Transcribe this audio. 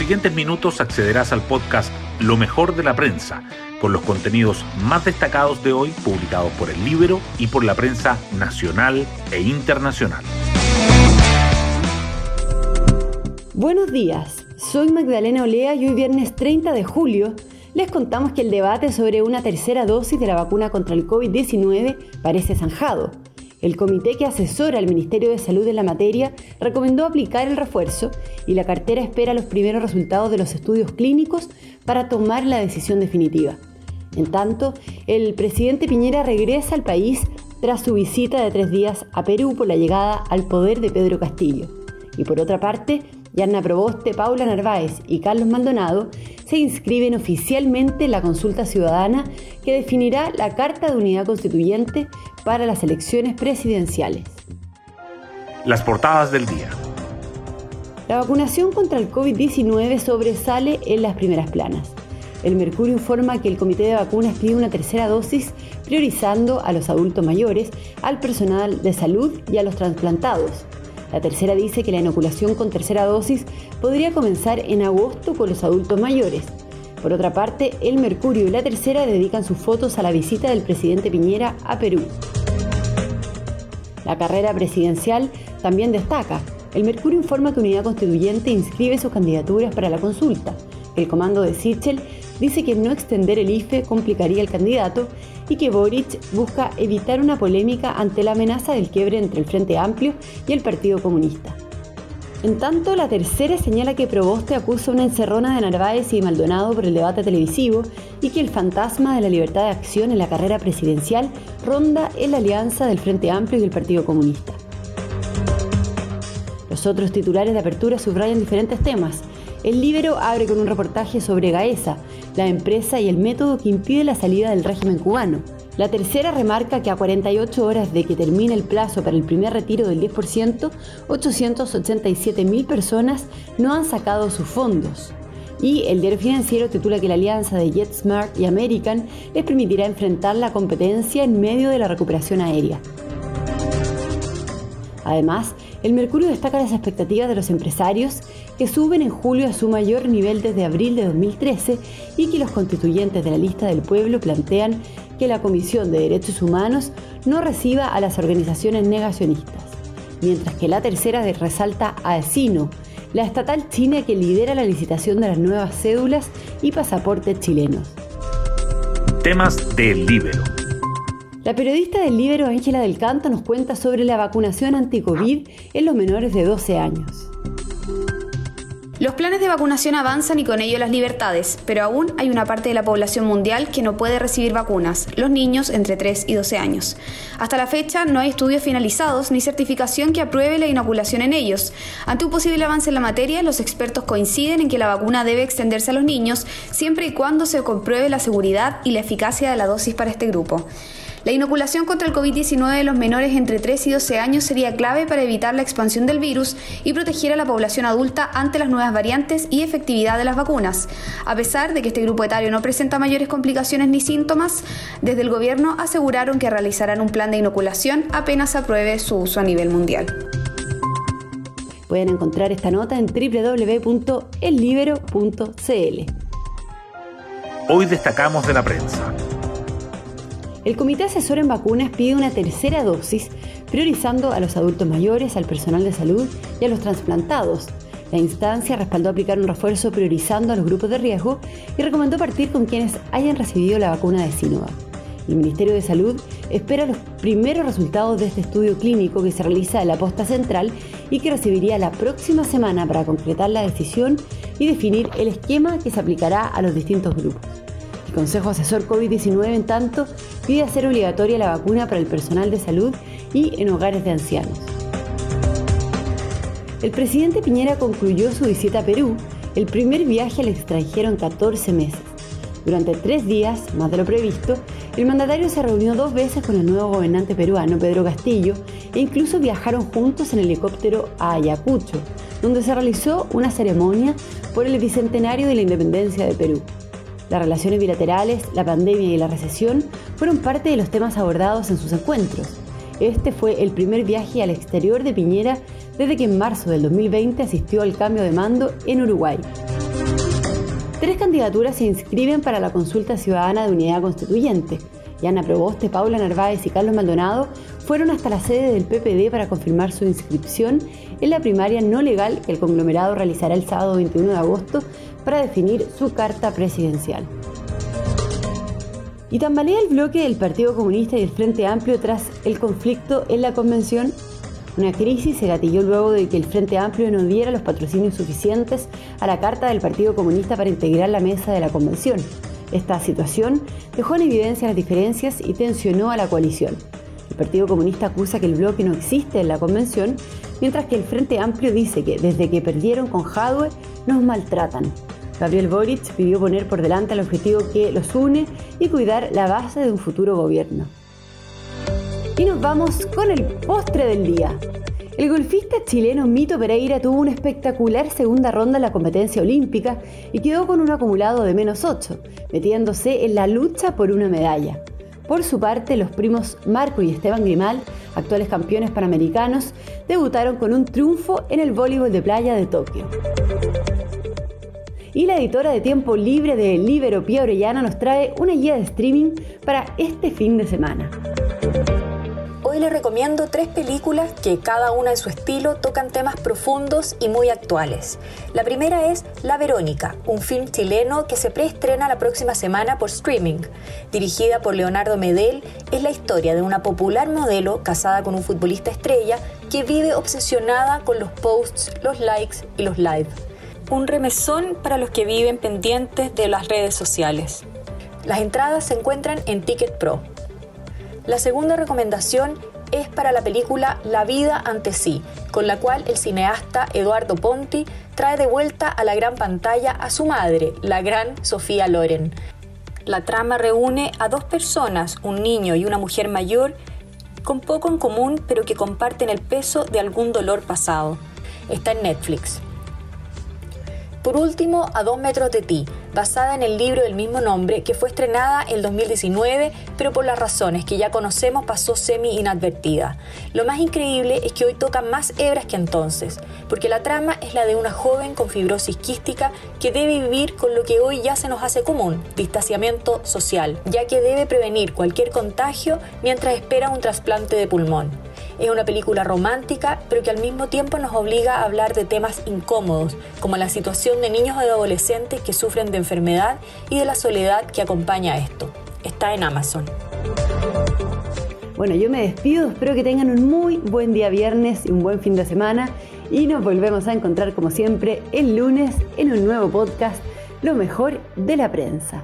siguientes minutos accederás al podcast Lo mejor de la prensa, con los contenidos más destacados de hoy publicados por el libro y por la prensa nacional e internacional. Buenos días, soy Magdalena Olea y hoy viernes 30 de julio les contamos que el debate sobre una tercera dosis de la vacuna contra el COVID-19 parece zanjado. El comité que asesora al Ministerio de Salud en la materia recomendó aplicar el refuerzo y la cartera espera los primeros resultados de los estudios clínicos para tomar la decisión definitiva. En tanto, el presidente Piñera regresa al país tras su visita de tres días a Perú por la llegada al poder de Pedro Castillo. Y por otra parte, Yarna Proboste, Paula Narváez y Carlos Maldonado se inscriben oficialmente en la consulta ciudadana que definirá la Carta de Unidad Constituyente para las elecciones presidenciales. Las portadas del día. La vacunación contra el COVID-19 sobresale en las primeras planas. El Mercurio informa que el Comité de Vacunas pide una tercera dosis priorizando a los adultos mayores, al personal de salud y a los trasplantados. La tercera dice que la inoculación con tercera dosis podría comenzar en agosto con los adultos mayores. Por otra parte, el Mercurio y la tercera dedican sus fotos a la visita del presidente Piñera a Perú. La carrera presidencial también destaca. El Mercurio informa que Unidad Constituyente inscribe sus candidaturas para la consulta. El comando de Sichel dice que no extender el IFE complicaría el candidato y que Boric busca evitar una polémica ante la amenaza del quiebre entre el Frente Amplio y el Partido Comunista. En tanto, la tercera señala que Proboste acusa una encerrona de Narváez y Maldonado por el debate televisivo y que el fantasma de la libertad de acción en la carrera presidencial ronda en la alianza del Frente Amplio y el Partido Comunista. Los otros titulares de apertura subrayan diferentes temas. El Libero abre con un reportaje sobre Gaesa, la empresa y el método que impide la salida del régimen cubano. La tercera remarca que a 48 horas de que termine el plazo para el primer retiro del 10%, 887.000 personas no han sacado sus fondos. Y el diario financiero titula que la alianza de JetSmart y American les permitirá enfrentar la competencia en medio de la recuperación aérea. Además, el Mercurio destaca las expectativas de los empresarios que suben en julio a su mayor nivel desde abril de 2013 y que los constituyentes de la lista del pueblo plantean que la Comisión de Derechos Humanos no reciba a las organizaciones negacionistas, mientras que la tercera resalta a Sino, la estatal china que lidera la licitación de las nuevas cédulas y pasaportes chilenos. Temas del libro. La periodista del Libero Ángela del Canto nos cuenta sobre la vacunación anti-COVID en los menores de 12 años. Los planes de vacunación avanzan y con ello las libertades, pero aún hay una parte de la población mundial que no puede recibir vacunas, los niños entre 3 y 12 años. Hasta la fecha no hay estudios finalizados ni certificación que apruebe la inoculación en ellos. Ante un posible avance en la materia, los expertos coinciden en que la vacuna debe extenderse a los niños siempre y cuando se compruebe la seguridad y la eficacia de la dosis para este grupo. La inoculación contra el COVID-19 de los menores entre 3 y 12 años sería clave para evitar la expansión del virus y proteger a la población adulta ante las nuevas variantes y efectividad de las vacunas. A pesar de que este grupo etario no presenta mayores complicaciones ni síntomas, desde el gobierno aseguraron que realizarán un plan de inoculación apenas apruebe su uso a nivel mundial. Pueden encontrar esta nota en www.ellibero.cl. Hoy destacamos de la prensa. El Comité Asesor en Vacunas pide una tercera dosis, priorizando a los adultos mayores, al personal de salud y a los trasplantados. La instancia respaldó aplicar un refuerzo priorizando a los grupos de riesgo y recomendó partir con quienes hayan recibido la vacuna de Sinovac. El Ministerio de Salud espera los primeros resultados de este estudio clínico que se realiza en la posta central y que recibiría la próxima semana para concretar la decisión y definir el esquema que se aplicará a los distintos grupos. El Consejo Asesor COVID-19, en tanto, pide hacer obligatoria la vacuna para el personal de salud y en hogares de ancianos. El presidente Piñera concluyó su visita a Perú, el primer viaje al extranjero en 14 meses. Durante tres días, más de lo previsto, el mandatario se reunió dos veces con el nuevo gobernante peruano, Pedro Castillo, e incluso viajaron juntos en helicóptero a Ayacucho, donde se realizó una ceremonia por el bicentenario de la independencia de Perú. Las relaciones bilaterales, la pandemia y la recesión fueron parte de los temas abordados en sus encuentros. Este fue el primer viaje al exterior de Piñera desde que en marzo del 2020 asistió al cambio de mando en Uruguay. Tres candidaturas se inscriben para la consulta ciudadana de unidad constituyente. Yana Proboste, Paula Narváez y Carlos Maldonado fueron hasta la sede del PPD para confirmar su inscripción en la primaria no legal que el conglomerado realizará el sábado 21 de agosto para definir su carta presidencial. Y tambalea el bloque del Partido Comunista y el Frente Amplio tras el conflicto en la convención. Una crisis se gatilló luego de que el Frente Amplio no diera los patrocinios suficientes a la carta del Partido Comunista para integrar la mesa de la convención. Esta situación dejó en evidencia las diferencias y tensionó a la coalición. El Partido Comunista acusa que el bloque no existe en la convención, mientras que el Frente Amplio dice que desde que perdieron con Jadwe nos maltratan. Gabriel Boric pidió poner por delante el objetivo que los une y cuidar la base de un futuro gobierno. Y nos vamos con el postre del día. El golfista chileno Mito Pereira tuvo una espectacular segunda ronda en la competencia olímpica y quedó con un acumulado de menos 8, metiéndose en la lucha por una medalla. Por su parte, los primos Marco y Esteban Grimal, actuales campeones panamericanos, debutaron con un triunfo en el voleibol de playa de Tokio. Y la editora de tiempo libre de Libero Pía Orellana nos trae una guía de streaming para este fin de semana. Hoy les recomiendo tres películas que cada una en su estilo tocan temas profundos y muy actuales. La primera es La Verónica, un film chileno que se preestrena la próxima semana por streaming. Dirigida por Leonardo Medel, es la historia de una popular modelo casada con un futbolista estrella que vive obsesionada con los posts, los likes y los live un remesón para los que viven pendientes de las redes sociales. Las entradas se encuentran en Ticket Pro. La segunda recomendación es para la película La vida ante sí, con la cual el cineasta Eduardo Ponti trae de vuelta a la gran pantalla a su madre, la gran Sofía Loren. La trama reúne a dos personas, un niño y una mujer mayor, con poco en común pero que comparten el peso de algún dolor pasado. Está en Netflix. Por último, A dos metros de ti, basada en el libro del mismo nombre que fue estrenada en 2019, pero por las razones que ya conocemos pasó semi inadvertida. Lo más increíble es que hoy toca más hebras que entonces, porque la trama es la de una joven con fibrosis quística que debe vivir con lo que hoy ya se nos hace común, distanciamiento social, ya que debe prevenir cualquier contagio mientras espera un trasplante de pulmón. Es una película romántica, pero que al mismo tiempo nos obliga a hablar de temas incómodos, como la situación de niños y adolescentes que sufren de enfermedad y de la soledad que acompaña a esto. Está en Amazon. Bueno, yo me despido, espero que tengan un muy buen día viernes y un buen fin de semana y nos volvemos a encontrar como siempre el lunes en un nuevo podcast, Lo mejor de la prensa.